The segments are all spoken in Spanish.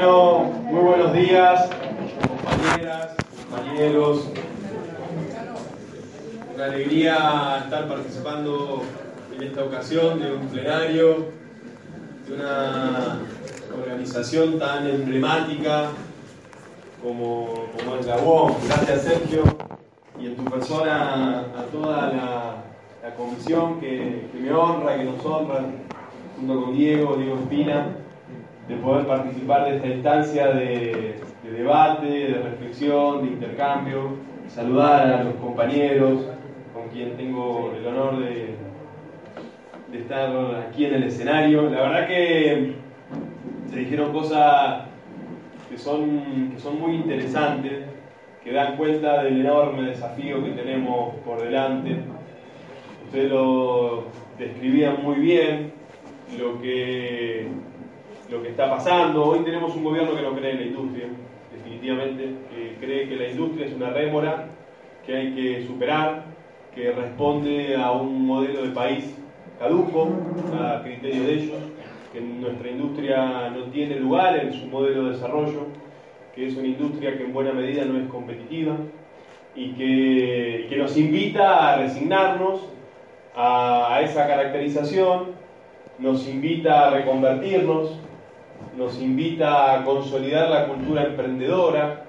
Bueno, muy buenos días, compañeras, compañeros. Una alegría estar participando en esta ocasión de un plenario, de una organización tan emblemática como, como es la. Gracias Sergio y en tu persona a toda la, la comisión que, que me honra, que nos honra, junto con Diego, Diego Espina de poder participar de esta instancia de, de, debate, de reflexión, de intercambio, saludar a los compañeros con quien tengo el honor de, de estar aquí en el escenario. La verdad que se dijeron cosas que son, que son muy interesantes, que dan cuenta del enorme desafío que tenemos por delante. Ustedes lo describían muy bien, lo que lo que está pasando. Hoy tenemos un gobierno que no cree en la industria, definitivamente, que cree que la industria es una rémora que hay que superar, que responde a un modelo de país caduco, a criterio de ellos, que nuestra industria no tiene lugar en su modelo de desarrollo, que es una industria que en buena medida no es competitiva y que, que nos invita a resignarnos a, a esa caracterización, nos invita a reconvertirnos, nos invita a consolidar la cultura emprendedora,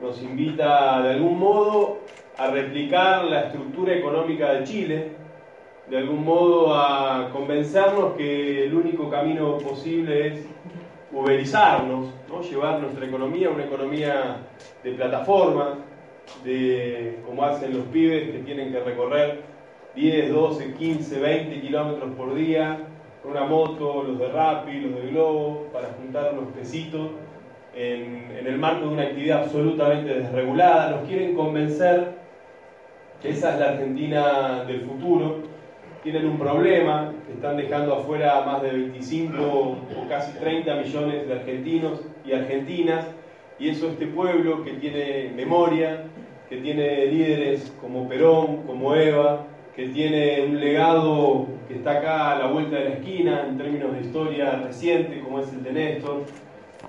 nos invita de algún modo a replicar la estructura económica de Chile, de algún modo a convencernos que el único camino posible es uberizarnos, ¿no? llevar nuestra economía a una economía de plataforma, de como hacen los pibes que tienen que recorrer 10, 12, 15, 20 kilómetros por día una moto, los de Rappi, los de Globo, para juntar unos pesitos en, en, el marco de una actividad absolutamente desregulada. Nos quieren convencer que esa es la Argentina del futuro. Tienen un problema, están dejando afuera a más de 25 o casi 30 millones de argentinos y argentinas, y eso este pueblo que tiene memoria, que tiene líderes como Perón, como Eva, que tiene un legado que está acá a la vuelta de la esquina en términos de historia reciente, como es el de Néstor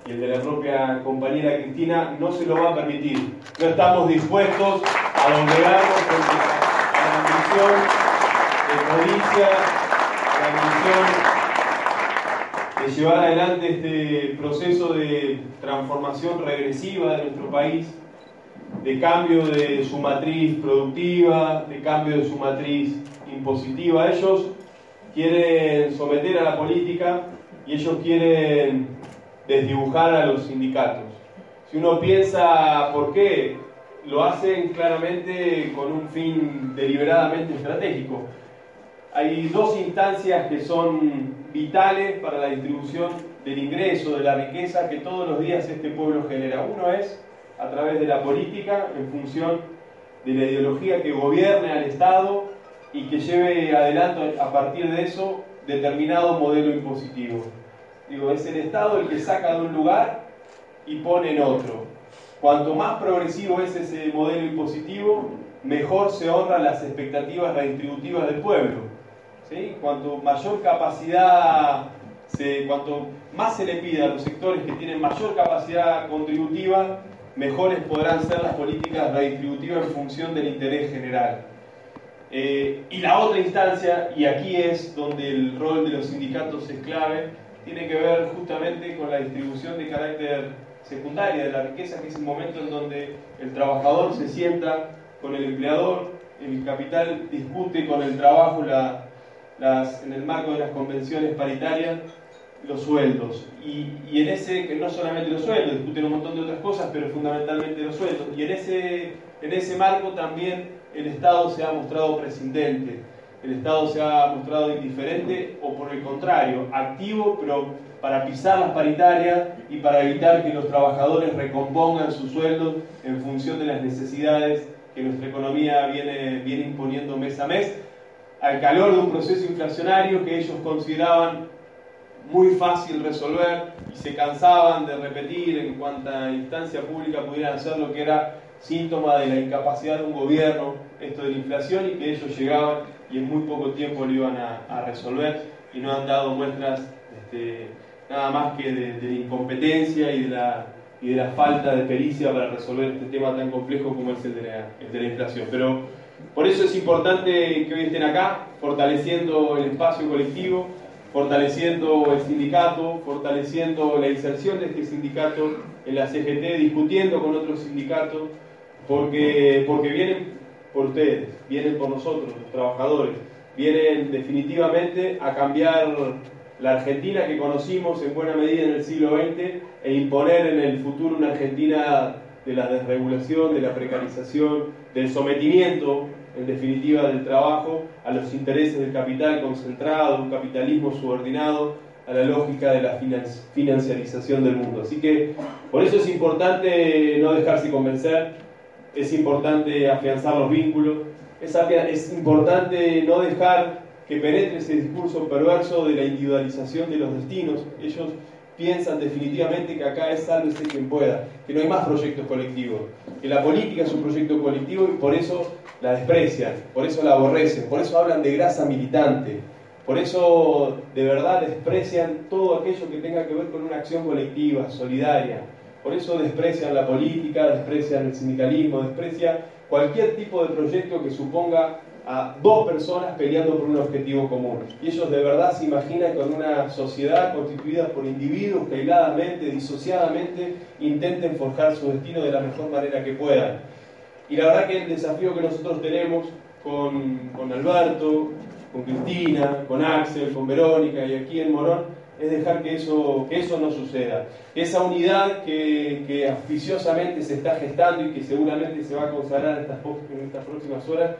y el de la propia compañera Cristina, no se lo va a permitir. No estamos dispuestos a doblegarnos a la ambición de codicia, a la ambición de llevar adelante este proceso de transformación regresiva de nuestro país de cambio de su matriz productiva, de cambio de su matriz impositiva. Ellos quieren someter a la política y ellos quieren desdibujar a los sindicatos. Si uno piensa por qué, lo hacen claramente con un fin deliberadamente estratégico. Hay dos instancias que son vitales para la distribución del ingreso, de la riqueza que todos los días este pueblo genera. Uno es a través de la política en función de la ideología que gobierne al Estado y que lleve adelante a partir de eso determinado modelo impositivo. Digo, es el Estado el que saca de un lugar y pone en otro. Cuanto más progresivo es ese modelo impositivo, mejor se honran las expectativas redistributivas del pueblo. ¿sí? Cuanto mayor capacidad, se, cuanto más se le pide a los sectores que tienen mayor capacidad contributiva, mejores podrán ser las políticas redistributivas en función del interés general. Eh, y la otra instancia, y aquí es donde el rol de los sindicatos es clave, tiene que ver justamente con la distribución de carácter secundario de la riqueza, que es el momento en donde el trabajador se sienta con el empleador, el capital discute con el trabajo en el marco de las convenciones paritarias los sueldos. Y, y, en ese, que no solamente los sueldos, discuten un montón de otras cosas, pero fundamentalmente los sueldos. Y en ese, en ese marco también el Estado se ha mostrado prescindente. el Estado se ha mostrado indiferente o por el contrario, activo, pero para pisar las paritarias y para evitar que los trabajadores recompongan sus sueldos en función de las necesidades que nuestra economía viene, viene imponiendo mes a mes, al calor de un proceso inflacionario que ellos consideraban muy fácil resolver y se cansaban de repetir en cuanta instancia pública pudieran hacer lo que era síntoma de la incapacidad de un gobierno, esto de la inflación, y que ellos llegaban y en muy poco tiempo lo iban a, resolver y no han dado muestras este, nada más que de, la incompetencia y de la, y de la falta de pericia para resolver este tema tan complejo como es el de la, el de la inflación. Pero por eso es importante que hoy estén acá, fortaleciendo el espacio colectivo, fortaleciendo el sindicato, fortaleciendo la inserción de este sindicato en la CGT, discutiendo con otros sindicatos, porque, porque vienen por ustedes, vienen por nosotros, los trabajadores, vienen definitivamente a cambiar la Argentina que conocimos en buena medida en el siglo XX e imponer en el futuro una Argentina de la desregulación, de la precarización, del sometimiento, en definitiva, del trabajo a los intereses del capital concentrado, un capitalismo subordinado a la lógica de la financiarización del mundo. Así que por eso es importante no dejarse convencer, es importante afianzar los vínculos, es, es importante no dejar que penetre ese discurso perverso de la individualización de los destinos. Ellos piensan definitivamente que acá es sálvese quien pueda, que no hay más proyectos colectivos, que la política es un proyecto colectivo y por eso la desprecian, por eso la aborrecen, por eso hablan de grasa militante, por eso de verdad desprecian todo aquello que tenga que ver con una acción colectiva, solidaria. Por eso desprecian la política, desprecian el sindicalismo, desprecian cualquier tipo de proyecto que suponga a dos personas peleando por un objetivo común. Y ellos de verdad se imaginan con una sociedad constituida por individuos que aisladamente, disociadamente, intenten forjar su destino de la mejor manera que puedan. Y la verdad que el desafío que nosotros tenemos con, con Alberto, con Cristina, con Axel, con Verónica y aquí en Morón, es dejar que eso, que eso no suceda. Esa unidad que, que auspiciosamente se está gestando y que seguramente se va a consagrar en estas, en estas próximas horas,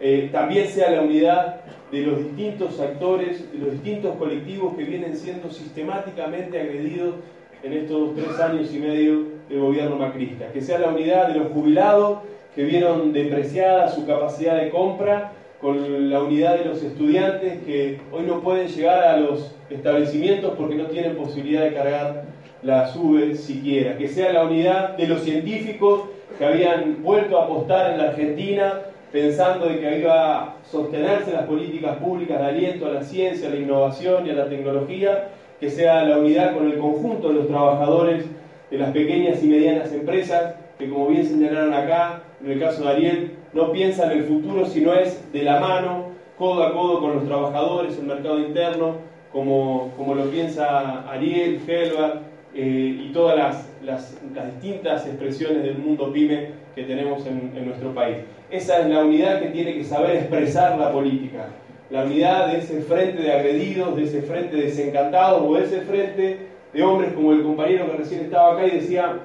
eh, también sea la unidad de los distintos actores, de los distintos colectivos que vienen siendo sistemáticamente agredidos en estos tres años y medio de gobierno macrista. Que sea la unidad de los jubilados que vieron depreciada su capacidad de compra, con la unidad de los estudiantes que hoy no pueden llegar a los establecimientos porque no tienen posibilidad de cargar la SUBE siquiera. Que sea la unidad de los científicos que habían vuelto a apostar en la Argentina pensando de que iba a sostenerse las políticas públicas de aliento a la ciencia, a la innovación y a la tecnología, que sea la unidad con el conjunto de los trabajadores de las pequeñas y medianas empresas, que como bien señalaron acá, en el caso de Ariel, no piensan en el futuro, sino es de la mano, codo a codo con los trabajadores, el mercado interno, como, como lo piensa Ariel, Helva eh, y todas las, las, distintas expresiones del mundo pyme que tenemos en, nuestro país. Esa es la unidad que tiene que saber expresar la política. La unidad de ese frente de agredidos, de ese frente de desencantados o de ese frente de hombres como el compañero que recién estaba acá y decía,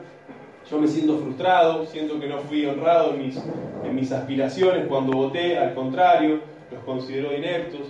yo me siento frustrado, siento que no fui honrado en mis, aspiraciones cuando voté, al contrario, los considero ineptos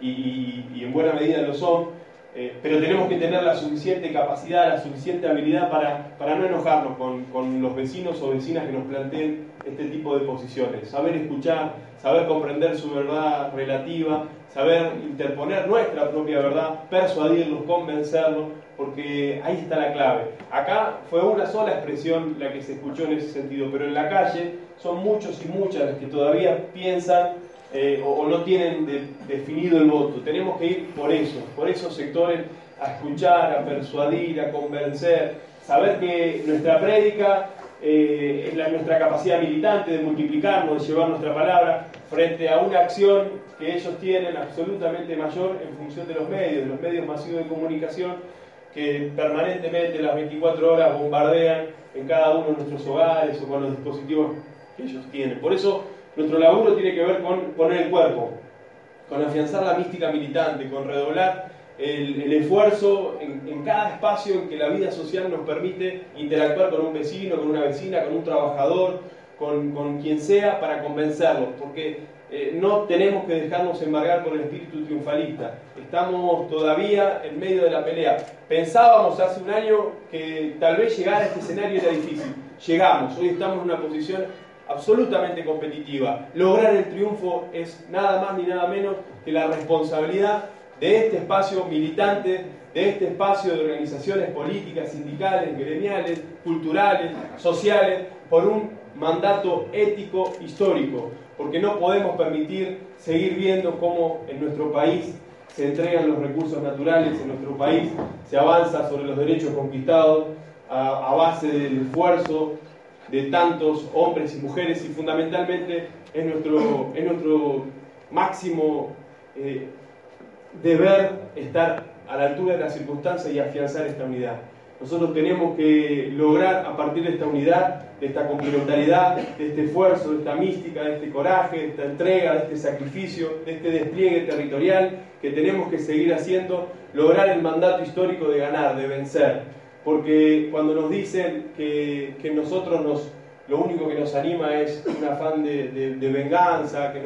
y en buena medida lo son. Eh, pero tenemos que tener la suficiente capacidad, la suficiente habilidad para, para no enojarnos con, con, los vecinos o vecinas que nos planteen este tipo de posiciones. Saber escuchar, saber comprender su verdad relativa, saber interponer nuestra propia verdad, persuadirlos, convencerlos, porque ahí está la clave. Acá fue una sola expresión la que se escuchó en ese sentido, pero en la calle son muchos y muchas las que todavía piensan eh, o, no tienen definido el voto. Tenemos que ir por eso, por esos sectores, a escuchar, a persuadir, a convencer, saber que nuestra prédica eh, es la, nuestra capacidad militante de multiplicarnos, de llevar nuestra palabra frente a una acción que ellos tienen absolutamente mayor en función de los medios, de los medios masivos de comunicación que permanentemente las 24 horas bombardean en cada uno de nuestros hogares o con los dispositivos que ellos tienen. Por eso nuestro laburo tiene que ver con poner el cuerpo, con afianzar la mística militante, con redoblar el, esfuerzo en, cada espacio en que la vida social nos permite interactuar con un vecino, con una vecina, con un trabajador, con, quien sea, para convencerlo. Porque eh, no tenemos que dejarnos embargar por el espíritu triunfalista. Estamos todavía en medio de la pelea. Pensábamos hace un año que tal vez llegar a este escenario era difícil. Llegamos, hoy estamos en una posición absolutamente competitiva. Lograr el triunfo es nada más ni nada menos que la responsabilidad de este espacio militante, de este espacio de organizaciones políticas, sindicales, gremiales, culturales, sociales, por un mandato ético histórico, porque no podemos permitir seguir viendo cómo en nuestro país se entregan los recursos naturales, en nuestro país se avanza sobre los derechos conquistados a, base del esfuerzo de tantos hombres y mujeres y fundamentalmente es nuestro, es nuestro máximo eh, deber estar a la altura de las circunstancias y afianzar esta unidad. Nosotros tenemos que lograr a partir de esta unidad, de esta complementariedad, de este esfuerzo, de esta mística, de este coraje, de esta entrega, de este sacrificio, de este despliegue territorial que tenemos que seguir haciendo, lograr el mandato histórico de ganar, de vencer. Porque cuando nos dicen que, que nosotros nos, lo único que nos anima es un afán de, de venganza, que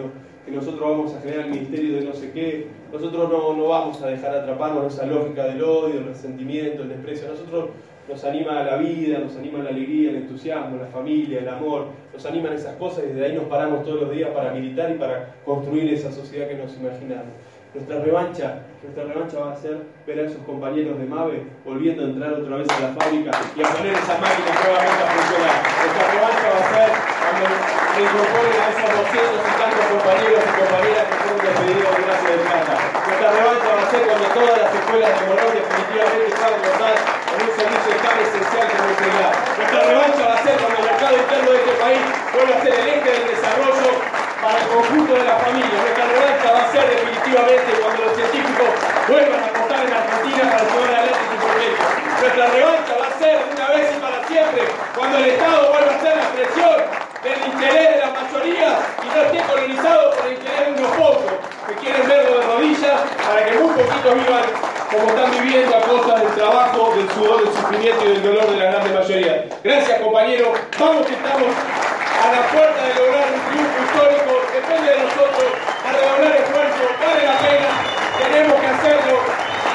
que nosotros vamos a generar el ministerio de no sé qué, nosotros no, no vamos a dejar atraparnos esa lógica del odio, el resentimiento, el desprecio. nosotros nos anima la vida, nos anima la alegría, el entusiasmo, la familia, el amor, nos animan esas cosas y desde ahí nos paramos todos los días para militar y para construir esa sociedad que nos imaginamos. Nuestra revancha, nuestra revancha va a ser ver a esos compañeros de MAVE volviendo a entrar otra vez a la fábrica y a poner esa máquina nuevamente a funcionar. Nuestra revancha va a ser cuando se incorporen a esos 200 y tantos compañeros y compañeras que fueron despedidos de Gracia de Plata. Nuestra revancha va a ser cuando todas las escuelas de Morón definitivamente salgan a en un servicio tan esencial como el Nuestra revancha va a ser cuando el mercado interno de este país vuelva a ser el eje del desarrollo para el conjunto de la familia. Nuestra revancha va a ser definitivamente cuando los científicos vuelvan a apostar en Argentina para llevar adelante su proyecto. Nuestra revancha va a ser una vez y para siempre cuando el Estado vuelva a ser la expresión del interés de la mayoría y no esté colonizado por el interés de unos pocos que quieren verlo de rodillas para que muy poquitos vivan como están viviendo a costa del trabajo, del sudor, del sufrimiento y del dolor de la grande mayoría. Gracias compañeros, vamos que estamos a la puerta de lograr un triunfo histórico, depende de nosotros, a redoblar esfuerzo, vale la pena, tenemos que hacerlo,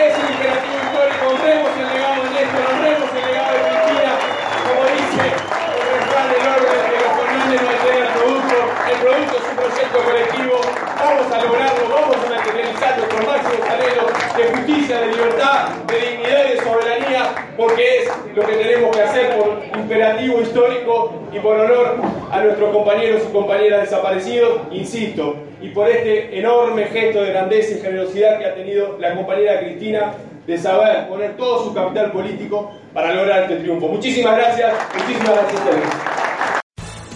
es el imperativo histórico, honremos el legado de Néstor, honremos el legado de Cristina, como dice el refrán del orden que los Fernández no el producto, el producto es un proyecto colectivo, vamos a lograrlo, vamos a materializar nuestros máximos anhelos de justicia, de libertad, de dignidad y de soberanía, porque es lo que tenemos que hacer por imperativo histórico y por honor a nuestros compañeros y compañeras desaparecidos, insisto, y por este enorme gesto de grandeza y generosidad que ha tenido la compañera Cristina de saber poner todo su capital político para lograr este triunfo. Muchísimas gracias, muchísimas gracias a ustedes.